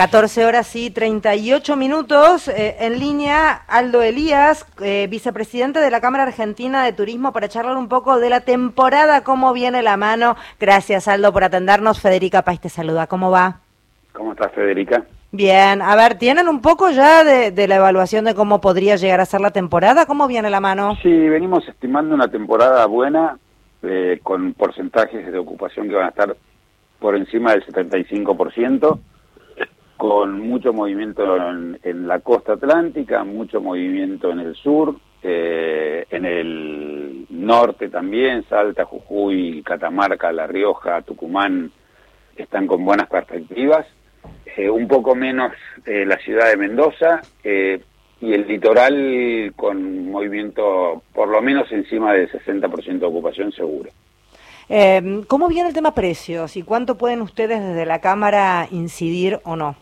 14 horas y 38 minutos. Eh, en línea, Aldo Elías, eh, vicepresidente de la Cámara Argentina de Turismo, para charlar un poco de la temporada, cómo viene la mano. Gracias, Aldo, por atendernos. Federica País te saluda. ¿Cómo va? ¿Cómo estás, Federica? Bien, a ver, ¿tienen un poco ya de, la evaluación de cómo podría llegar a ser la temporada? ¿Cómo viene la mano? Sí, venimos estimando una temporada buena, eh, con porcentajes de ocupación que van a estar por encima del 75% con mucho movimiento en, la costa atlántica, mucho movimiento en el sur, eh, en el norte también, Salta, Jujuy, Catamarca, La Rioja, Tucumán, están con buenas perspectivas. Eh, un poco menos eh, la ciudad de Mendoza y el litoral con movimiento por lo menos encima del 60% de ocupación seguro. ¿Cómo viene el tema precios y cuánto pueden ustedes desde la Cámara incidir o no?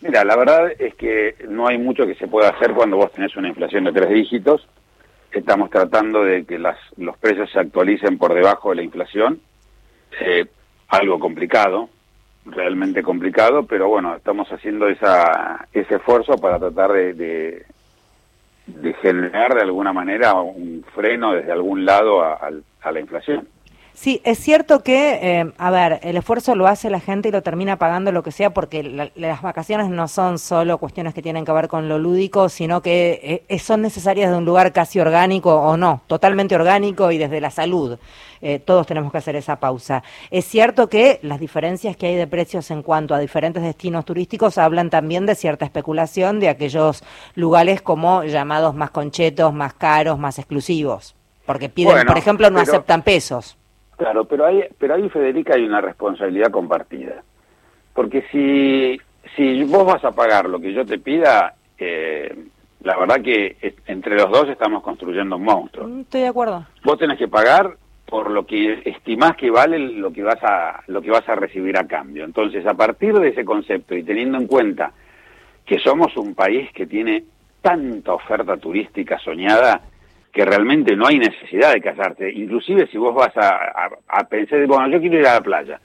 Mira, la verdad es que no hay mucho que se pueda hacer cuando vos tenés una inflación de tres dígitos. Estamos tratando de que las, los precios se actualicen por debajo de la inflación. Eh, algo complicado, realmente complicado, pero bueno, estamos haciendo esa, ese esfuerzo para tratar de, de, generar de alguna manera un freno desde algún lado a la inflación. Sí, es cierto que, eh, a ver, el esfuerzo lo hace la gente y lo termina pagando lo que sea, porque las vacaciones no son solo cuestiones que tienen que ver con lo lúdico, sino que eh, son necesarias de un lugar casi orgánico o no, totalmente orgánico y desde la salud. Eh, todos tenemos que hacer esa pausa. Es cierto que las diferencias que hay de precios en cuanto a diferentes destinos turísticos hablan también de cierta especulación de aquellos lugares como llamados más conchetos, más caros, más exclusivos, porque piden, por ejemplo, no aceptan pesos. Claro, pero ahí, pero ahí, Federica, hay una responsabilidad compartida. Porque si, si vos vas a pagar lo que yo te pida, eh, la verdad que entre los dos estamos construyendo un monstruo. Mm, estoy de acuerdo. Vos tenés que pagar por lo que estimás que vale lo que vas a lo que vas a recibir a cambio. Entonces, a partir de ese concepto y teniendo en cuenta que somos un país que tiene tanta oferta turística soñada, que realmente no hay necesidad de casarte. Inclusive si vos vas a, pensar, bueno, yo quiero ir a la playa.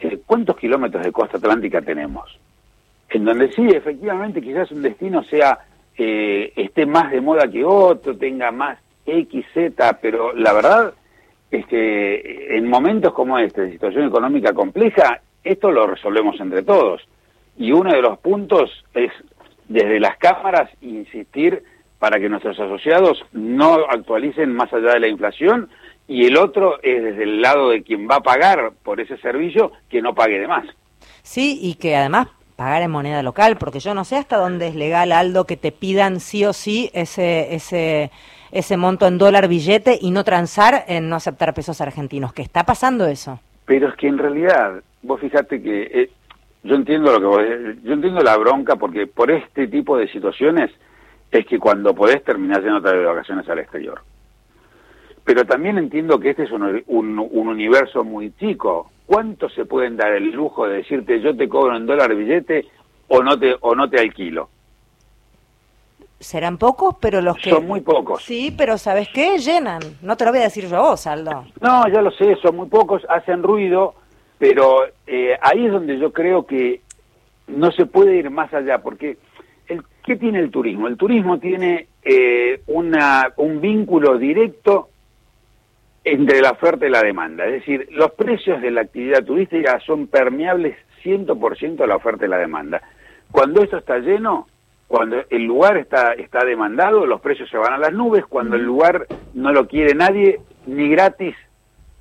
Eh, ¿Cuántos kilómetros de costa atlántica tenemos? En donde sí, efectivamente, quizás un destino sea eh, esté más de moda que otro, tenga más X, Z, pero la verdad es que en momentos como este, de situación económica compleja, esto lo resolvemos entre todos. Y uno de los puntos es, desde las cámaras, insistir para que nuestros asociados no actualicen más allá de la inflación y el otro es desde el lado de quien va a pagar por ese servicio que no pague de más. Sí, y que además pagar en moneda local, porque yo no sé hasta dónde es legal, Aldo, que te pidan sí o sí ese, ese, ese monto en dólar billete y no transar en no aceptar pesos argentinos. ¿Qué está pasando eso? Pero es que en realidad, vos fijate que eh, yo entiendo lo que vos, yo entiendo la bronca porque por este tipo de situaciones es que cuando podés terminar yendo de vacaciones al exterior. Pero también entiendo que este es un, un, universo muy chico. ¿Cuánto se pueden dar el lujo de decirte yo te cobro en dólar billete o no te, o no te alquilo? Serán pocos, pero los que... Son muy pocos. Sí, pero ¿sabes qué? Llenan. No te lo voy a decir yo a vos, Aldo. No, ya lo sé, son muy pocos, hacen ruido, pero eh, ahí es donde yo creo que no se puede ir más allá, porque ¿Qué tiene el turismo? El turismo tiene eh, una, un vínculo directo entre la oferta y la demanda. Es decir, los precios de la actividad turística son permeables 100% a la oferta y la demanda. Cuando esto está lleno, cuando el lugar está, está demandado, los precios se van a las nubes. Cuando el lugar no lo quiere nadie, ni gratis,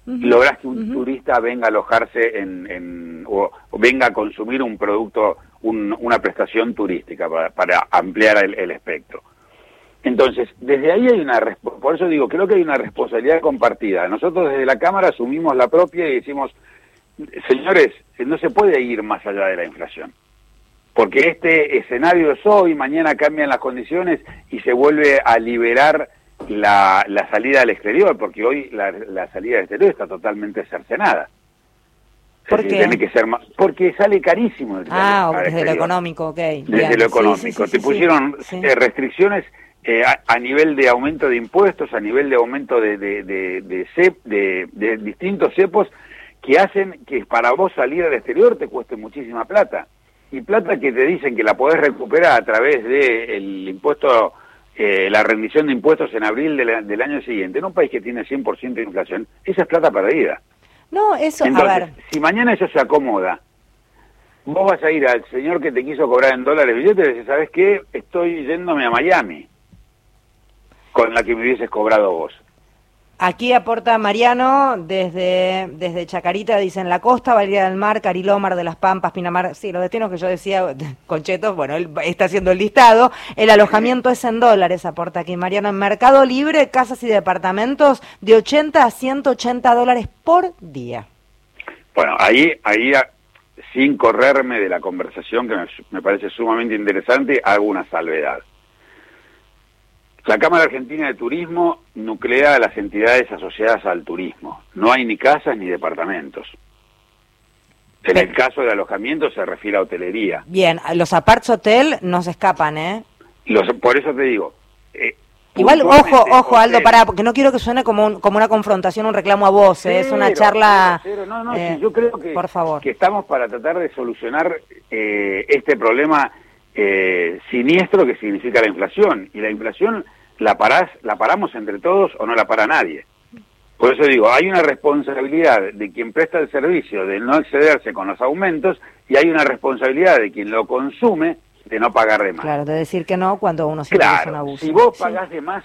logras que un turista venga a alojarse en, o, venga a consumir un producto una prestación turística para, ampliar el, espectro. Entonces, desde ahí hay una, por eso digo, creo que hay una responsabilidad compartida. Nosotros desde la Cámara asumimos la propia y decimos, señores, no se puede ir más allá de la inflación. Porque este escenario es hoy, mañana cambian las condiciones y se vuelve a liberar la, salida al exterior, porque hoy la, la salida al exterior está totalmente cercenada. ¿Por Tiene que ser más, porque sale carísimo. Ah, desde lo económico, ok. Desde lo económico. Te pusieron eh, restricciones eh, a, nivel de aumento de impuestos, a nivel de aumento de, de, de, de, distintos cepos que hacen que para vos salir al exterior te cueste muchísima plata. y plata que te dicen que la podés recuperar a través del impuesto, eh, la rendición de impuestos en abril del año siguiente, en un país que tiene 100% de inflación, esa es plata perdida. No, eso, Entonces, a ver. si mañana eso se acomoda, vos vas a ir al señor que te quiso cobrar en dólares billetes y decís, ¿sabes qué? Estoy yéndome a Miami con la que me hubieses cobrado vos. Aquí aporta Mariano desde, desde Chacarita, dice en la costa, Valera del Mar, Carilomar de las Pampas, Pinamar, sí, los destinos que yo decía, Conchetos, bueno, él está haciendo el listado, el alojamiento es en dólares, aporta aquí Mariano, en Mercado Libre, casas y departamentos de 80 a 180 dólares por día. Bueno, ahí, ahí sin correrme de la conversación que me, me parece sumamente interesante, hago una salvedad. La Cámara Argentina de Turismo nuclea a las entidades asociadas al turismo. No hay ni casas ni departamentos. En el caso de alojamiento se refiere a hotelería. Bien, los aparts hotel no se escapan, ¿eh? Los, por eso te digo. Eh, Igual, ojo, ojo, Aldo, para, porque no quiero que suene como, como una confrontación, un reclamo a vos, ¿eh? es una charla... No, no, eh, yo creo que, por favor. que estamos para tratar de solucionar eh, este problema siniestro que significa la inflación. Y la inflación la, parás, la paramos entre todos o no la para nadie. Por eso digo, hay una responsabilidad de quien presta el servicio de no excederse con los aumentos y hay una responsabilidad de quien lo consume de no pagar de más. Claro, de decir que no cuando uno se claro, un abuso. Si vos pagás de más,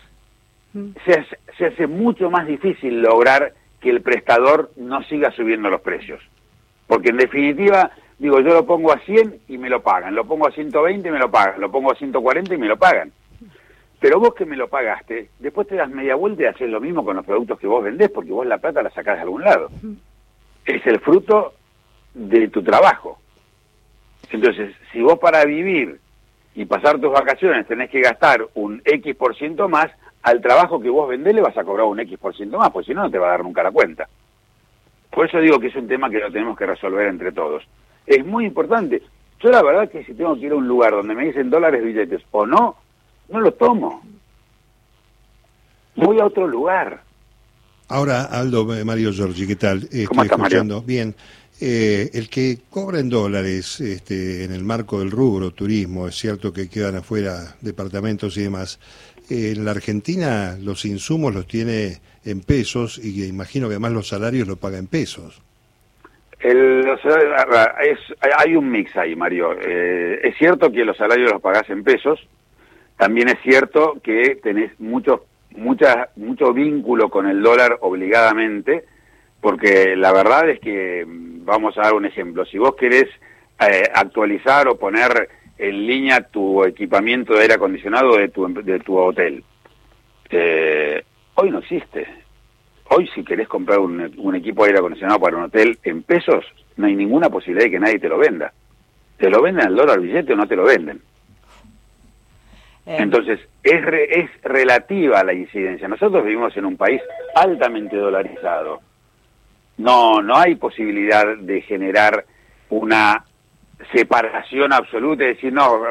mm. se se hace mucho más difícil lograr que el prestador no siga subiendo los precios. Porque en definitiva, digo, yo lo pongo a 100 y me lo pagan, lo pongo a 120 y me lo pagan, lo pongo a 140 y me lo pagan. Pero vos que me lo pagaste, después te das media vuelta y haces lo mismo con los productos que vos vendés, porque vos la plata la sacás de algún lado. Es el fruto de tu trabajo. Entonces, si vos para vivir y pasar tus vacaciones tenés que gastar un X por ciento más, al trabajo que vos vendés le vas a cobrar un X por ciento más, porque si no, no te va a dar nunca la cuenta. Por eso digo que es un tema que lo tenemos que resolver entre todos. Es muy importante. Yo la verdad que si tengo que ir a un lugar donde me dicen dólares billetes o no, no lo tomo. Voy a otro lugar. Ahora, Aldo, eh, Mario Giorgi, ¿qué tal? Estoy escuchando. Bien. Eh, el que cobra en dólares este, en el marco del rubro turismo, es cierto que quedan afuera departamentos y demás. Eh, en la Argentina los insumos los tiene en pesos y imagino que además los salarios los paga en pesos. El, es, hay un mix ahí, Mario. es cierto que los salarios los pagás en pesos, también es cierto que tenés mucho, mucha, mucho vínculo con el dólar obligadamente, porque la verdad es que, vamos a dar un ejemplo, si vos querés eh, actualizar o poner en línea tu equipamiento de aire acondicionado de tu, de tu hotel, eh, hoy no existe. Hoy si querés comprar un, un equipo de aire acondicionado para un hotel en pesos, no hay ninguna posibilidad de que nadie te lo venda. Te lo venden al dólar billete o no te lo venden. Eh. Entonces, es, es relativa la incidencia. Nosotros vivimos en un país altamente dolarizado. No, no hay posibilidad de generar una separación absoluta y decir, no,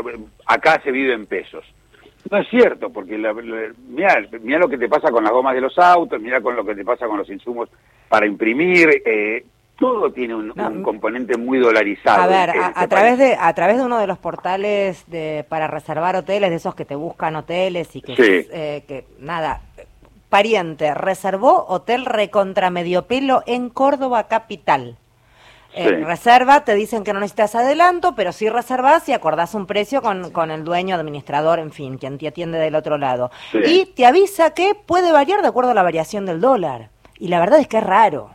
acá se vive en pesos. No es cierto, porque mira, mira lo que te pasa con las gomas de los autos, mira con lo que te pasa con los insumos para imprimir, eh, todo tiene un, componente muy dolarizado. A ver, a, este través de a través de uno de los portales de para reservar hoteles, de esos que te buscan hoteles y que, eh, que nada, pariente, reservó hotel recontra medio pelo en Córdoba capital. Eh, reserva, te dicen que no necesitas adelanto, pero sí reservas y acordás un precio con, con el dueño, administrador, en fin, quien te atiende del otro lado. Y te avisa que puede variar de acuerdo a la variación del dólar. Y la verdad es que es raro.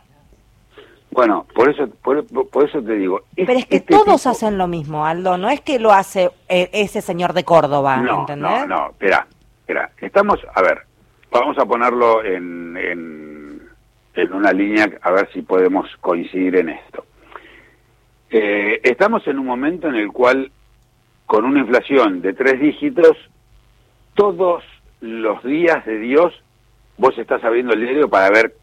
Bueno, por eso, por, eso te digo. Pero es que este todos hacen lo mismo, Aldo. No es que lo hace eh, ese señor de Córdoba, no, ¿entendés? No, no, espera, espera. Estamos, a ver, vamos a ponerlo en, en, en una línea, a ver si podemos coincidir en esto. Eh, estamos en un momento en el cual, con una inflación de tres dígitos, todos los días de Dios, vos estás abriendo el diario para ver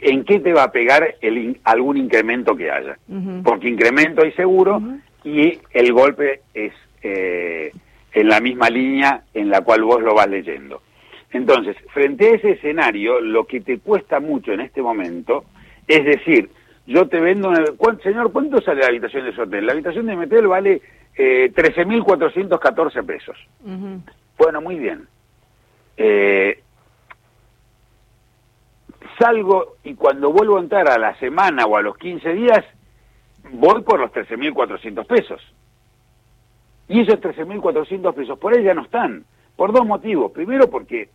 en qué te va a pegar el, algún incremento que haya. Porque incremento hay seguro y el golpe es eh, en la misma línea en la cual vos lo vas leyendo. Entonces, frente a ese escenario, lo que te cuesta mucho en este momento es decir, yo te vendo, una, señor, ¿cuánto sale la habitación de ese hotel? La habitación de mi hotel vale eh, 13.414 pesos. Bueno, muy bien. Eh, salgo y cuando vuelvo a entrar a la semana o a los 15 días, voy por los 13.400 pesos. Y esos 13.400 pesos por ahí ya no están, por dos motivos. Primero porque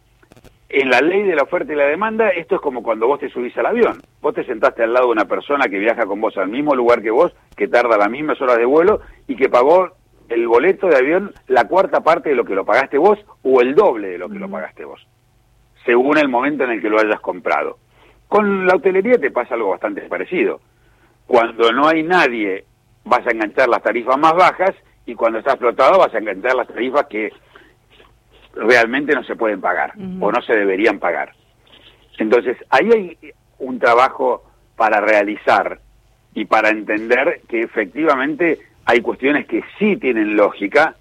en la ley de la oferta y la demanda, esto es como cuando vos te subís al avión. Vos te sentaste al lado de una persona que viaja con vos al mismo lugar que vos, que tarda las mismas horas de vuelo y que pagó el boleto de avión la cuarta parte de lo que lo pagaste vos o el doble de lo que lo pagaste vos, según el momento en el que lo hayas comprado. Con la hotelería te pasa algo bastante parecido. Cuando no hay nadie, vas a enganchar las tarifas más bajas y cuando está explotado vas a enganchar las tarifas que realmente no se pueden pagar o no se deberían pagar. Entonces, ahí hay un trabajo para realizar y para entender que efectivamente hay cuestiones que sí tienen lógica,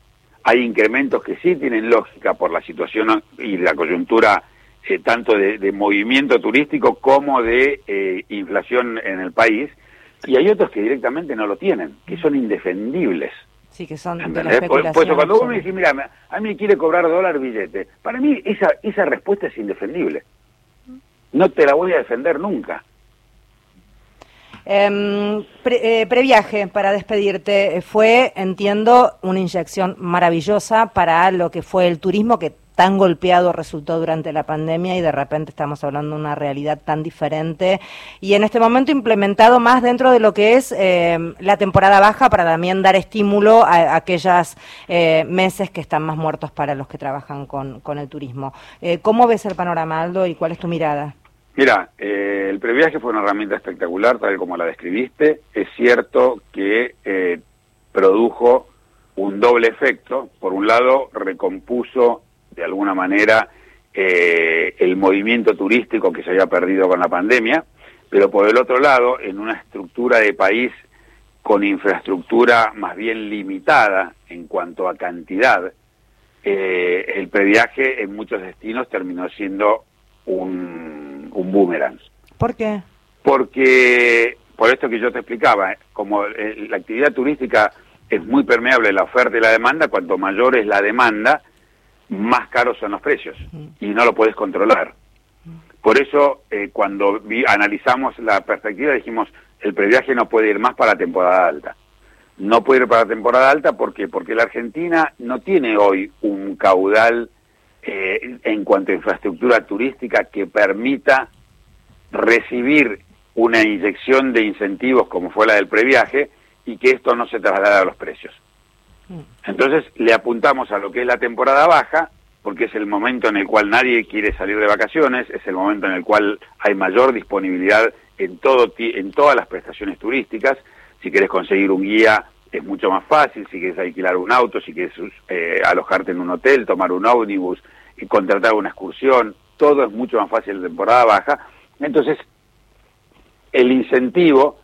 hay incrementos que sí tienen lógica por la situación y la coyuntura eh, tanto de, movimiento turístico como de eh, inflación en el país, y hay otros que directamente no lo tienen, que son indefendibles. Sí, que son de la por, cuando vos me decís, mira, a mí me quiere cobrar dólar billete, para mí esa, esa respuesta es indefendible. No te la voy a defender nunca. Eh, previaje para despedirte fue, entiendo, una inyección maravillosa para lo que fue el turismo que tan golpeado resultó durante la pandemia y de repente estamos hablando de una realidad tan diferente y en este momento implementado más dentro de lo que es eh, la temporada baja para también dar estímulo a, aquellos eh, meses que están más muertos para los que trabajan con, el turismo. Eh, ¿Cómo ves el panorama, Aldo, y cuál es tu mirada? Mira, el previaje fue una herramienta espectacular, tal como la describiste. Es cierto que produjo un doble efecto. Por un lado, recompuso de alguna manera eh, el movimiento turístico que se había perdido con la pandemia, pero por el otro lado, en una estructura de país con infraestructura más bien limitada en cuanto a cantidad, eh, el previaje en muchos destinos terminó siendo un, un boomerang. ¿Por qué? Porque, por esto que yo te explicaba, como eh, la actividad turística es muy permeable la oferta y la demanda, cuanto mayor es la demanda, más caros son los precios y no lo puedes controlar. Por eso, eh, cuando analizamos la perspectiva, dijimos, el previaje no puede ir más para temporada alta. No puede ir para temporada alta porque porque la Argentina no tiene hoy un caudal eh, en cuanto a infraestructura turística que permita recibir una inyección de incentivos como fue la del previaje y que esto no se traslade a los precios. Entonces le apuntamos a lo que es la temporada baja, porque es el momento en el cual nadie quiere salir de vacaciones, es el momento en el cual hay mayor disponibilidad en, todo, en todas las prestaciones turísticas. Si quieres conseguir un guía es mucho más fácil, si quieres alquilar un auto, si quieres eh, alojarte en un hotel, tomar un ómnibus y contratar una excursión, todo es mucho más fácil en temporada baja. Entonces, el incentivo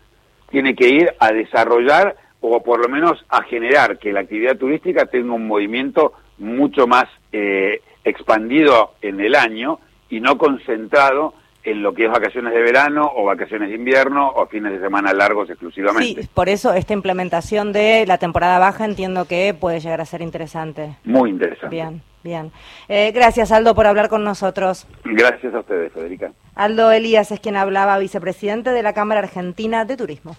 tiene que ir a desarrollar o por lo menos a generar que la actividad turística tenga un movimiento mucho más eh, expandido en el año y no concentrado en lo que es vacaciones de verano o vacaciones de invierno o fines de semana largos exclusivamente. Sí, por eso esta implementación de la temporada baja entiendo que puede llegar a ser interesante. Muy interesante. Bien, bien. Eh, gracias Aldo por hablar con nosotros. Gracias a ustedes, Federica. Aldo Elías es quien hablaba, vicepresidente de la Cámara Argentina de Turismo.